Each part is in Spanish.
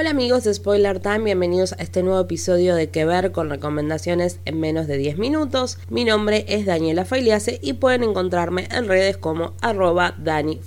Hola amigos de Spoiler Time, bienvenidos a este nuevo episodio de Que Ver con recomendaciones en menos de 10 minutos. Mi nombre es Daniela Failiase y pueden encontrarme en redes como arroba Dani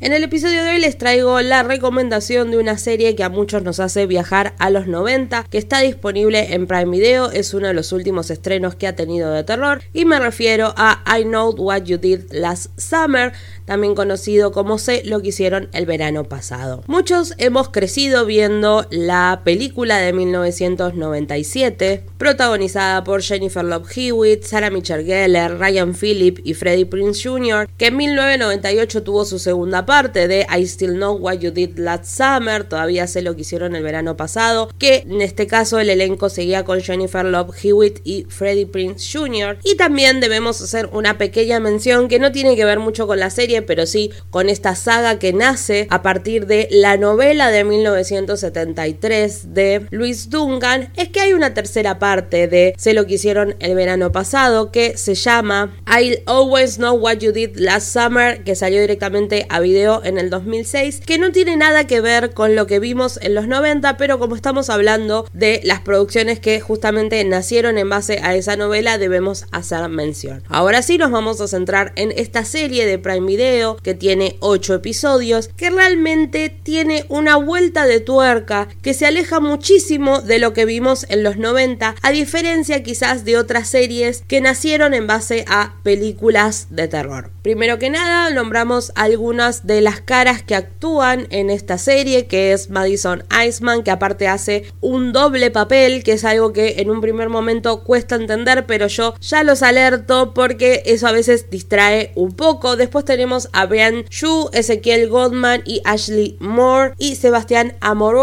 En el episodio de hoy les traigo la recomendación de una serie que a muchos nos hace viajar a los 90, que está disponible en Prime Video, es uno de los últimos estrenos que ha tenido de terror y me refiero a I Know What You Did Last Summer, también conocido como Sé lo que hicieron el verano pasado. Muchos hemos crecido viendo la película de 1997, protagonizada por Jennifer Love Hewitt, Sarah Michelle Gellar, Ryan Phillip y Freddie Prince Jr., que en 1998 tuvo su segunda parte de I Still Know What You Did Last Summer, todavía sé lo que hicieron el verano pasado, que en este caso el elenco seguía con Jennifer Love Hewitt y Freddie Prince Jr. Y también debemos hacer una pequeña mención que no tiene que ver mucho con la serie, pero sí con esta saga que nace a partir de la novela de 1997 1973 de Luis Dungan es que hay una tercera parte de Sé lo que hicieron el verano pasado que se llama I'll Always Know What You Did Last Summer que salió directamente a video en el 2006 que no tiene nada que ver con lo que vimos en los 90 pero como estamos hablando de las producciones que justamente nacieron en base a esa novela debemos hacer mención. Ahora sí nos vamos a centrar en esta serie de Prime Video que tiene 8 episodios que realmente tiene una vuelta de tu que se aleja muchísimo de lo que vimos en los 90, a diferencia quizás de otras series que nacieron en base a películas de terror. Primero que nada, nombramos algunas de las caras que actúan en esta serie, que es Madison Iceman, que aparte hace un doble papel, que es algo que en un primer momento cuesta entender, pero yo ya los alerto porque eso a veces distrae un poco. Después tenemos a Brian Yu, Ezequiel Goldman y Ashley Moore y Sebastián Amor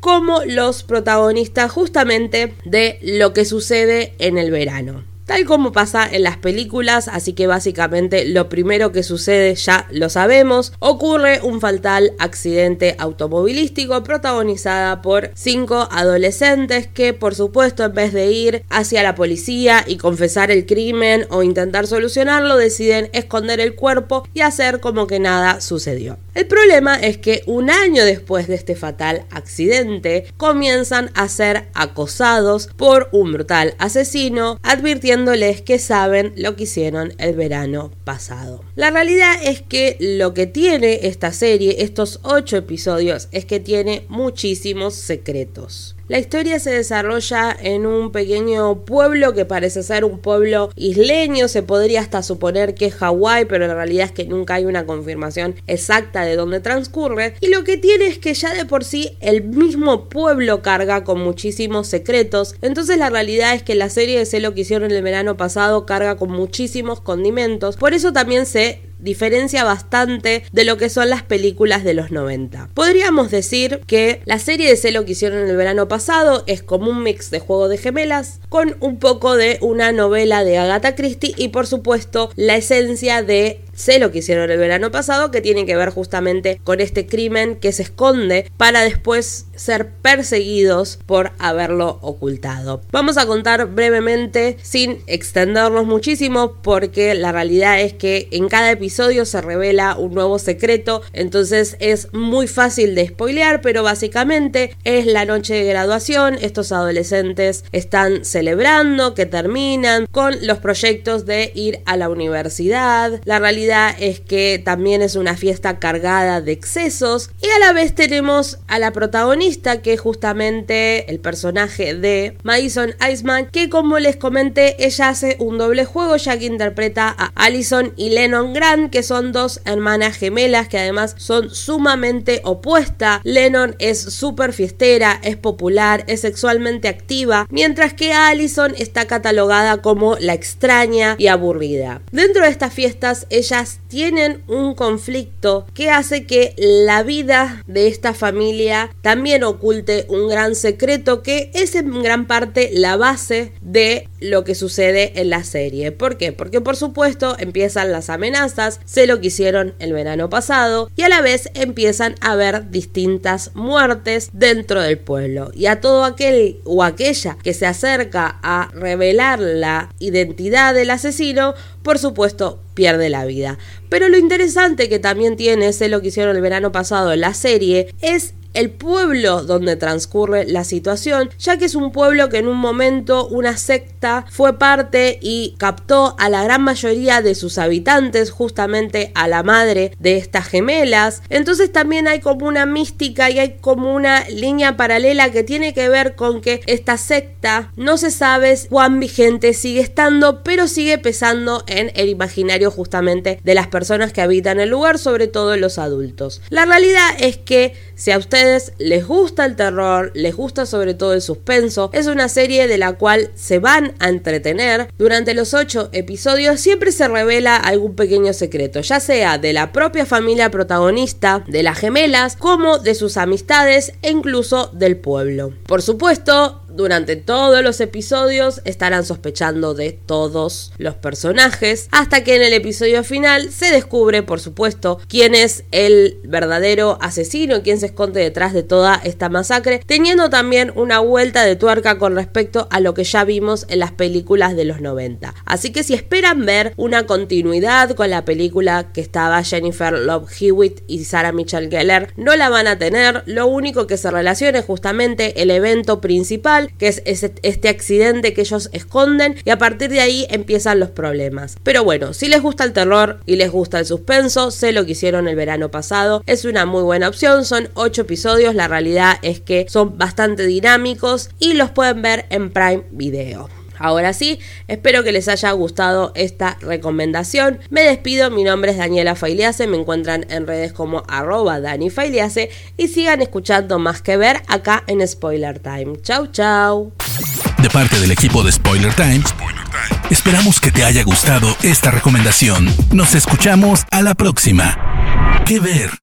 como los protagonistas justamente de lo que sucede en el verano tal como pasa en las películas, así que básicamente lo primero que sucede ya lo sabemos, ocurre un fatal accidente automovilístico protagonizada por cinco adolescentes que por supuesto en vez de ir hacia la policía y confesar el crimen o intentar solucionarlo, deciden esconder el cuerpo y hacer como que nada sucedió. El problema es que un año después de este fatal accidente comienzan a ser acosados por un brutal asesino advirtiendo que saben lo que hicieron el verano pasado. La realidad es que lo que tiene esta serie, estos ocho episodios, es que tiene muchísimos secretos. La historia se desarrolla en un pequeño pueblo que parece ser un pueblo isleño, se podría hasta suponer que es Hawái, pero la realidad es que nunca hay una confirmación exacta de dónde transcurre. Y lo que tiene es que ya de por sí el mismo pueblo carga con muchísimos secretos. Entonces la realidad es que la serie de Sé lo que hicieron el verano pasado carga con muchísimos condimentos. Por eso también se diferencia bastante de lo que son las películas de los 90. Podríamos decir que la serie de Celo que hicieron el verano pasado es como un mix de juego de gemelas con un poco de una novela de Agatha Christie y por supuesto la esencia de sé lo que hicieron el verano pasado, que tiene que ver justamente con este crimen que se esconde para después ser perseguidos por haberlo ocultado. Vamos a contar brevemente, sin extendernos muchísimo, porque la realidad es que en cada episodio se revela un nuevo secreto, entonces es muy fácil de spoilear, pero básicamente es la noche de graduación, estos adolescentes están celebrando que terminan con los proyectos de ir a la universidad, la realidad es que también es una fiesta cargada de excesos y a la vez tenemos a la protagonista que es justamente el personaje de Madison Iceman que como les comenté ella hace un doble juego ya que interpreta a Allison y Lennon Grant que son dos hermanas gemelas que además son sumamente opuestas Lennon es súper fiestera es popular es sexualmente activa mientras que Allison está catalogada como la extraña y aburrida. Dentro de estas fiestas ella tienen un conflicto que hace que la vida de esta familia también oculte un gran secreto que es en gran parte la base de lo que sucede en la serie. ¿Por qué? Porque por supuesto empiezan las amenazas, sé lo que hicieron el verano pasado y a la vez empiezan a haber distintas muertes dentro del pueblo. Y a todo aquel o aquella que se acerca a revelar la identidad del asesino, por supuesto pierde la vida. Pero lo interesante que también tiene, sé lo que hicieron el verano pasado en la serie, es el pueblo donde transcurre la situación, ya que es un pueblo que en un momento una secta fue parte y captó a la gran mayoría de sus habitantes, justamente a la madre de estas gemelas. Entonces también hay como una mística y hay como una línea paralela que tiene que ver con que esta secta no se sabe cuán vigente sigue estando, pero sigue pesando en el imaginario justamente de las personas que habitan el lugar, sobre todo los adultos. La realidad es que si a les gusta el terror, les gusta sobre todo el suspenso, es una serie de la cual se van a entretener. Durante los ocho episodios siempre se revela algún pequeño secreto, ya sea de la propia familia protagonista, de las gemelas, como de sus amistades e incluso del pueblo. Por supuesto, durante todos los episodios estarán sospechando de todos los personajes, hasta que en el episodio final se descubre, por supuesto, quién es el verdadero asesino, quién se esconde detrás de toda esta masacre, teniendo también una vuelta de tuerca con respecto a lo que ya vimos en las películas de los 90. Así que si esperan ver una continuidad con la película que estaba Jennifer Love Hewitt y Sarah Michelle Gellar, no la van a tener, lo único que se relaciona es justamente el evento principal que es este accidente que ellos esconden y a partir de ahí empiezan los problemas. Pero bueno, si les gusta el terror y les gusta el suspenso, sé lo que hicieron el verano pasado, es una muy buena opción, son 8 episodios, la realidad es que son bastante dinámicos y los pueden ver en Prime Video. Ahora sí, espero que les haya gustado esta recomendación. Me despido, mi nombre es Daniela Failiase, me encuentran en redes como arroba Dani y sigan escuchando más que ver acá en Spoiler Time. Chau, chau. De parte del equipo de Spoiler Time, esperamos que te haya gustado esta recomendación. Nos escuchamos a la próxima. ¿Qué ver?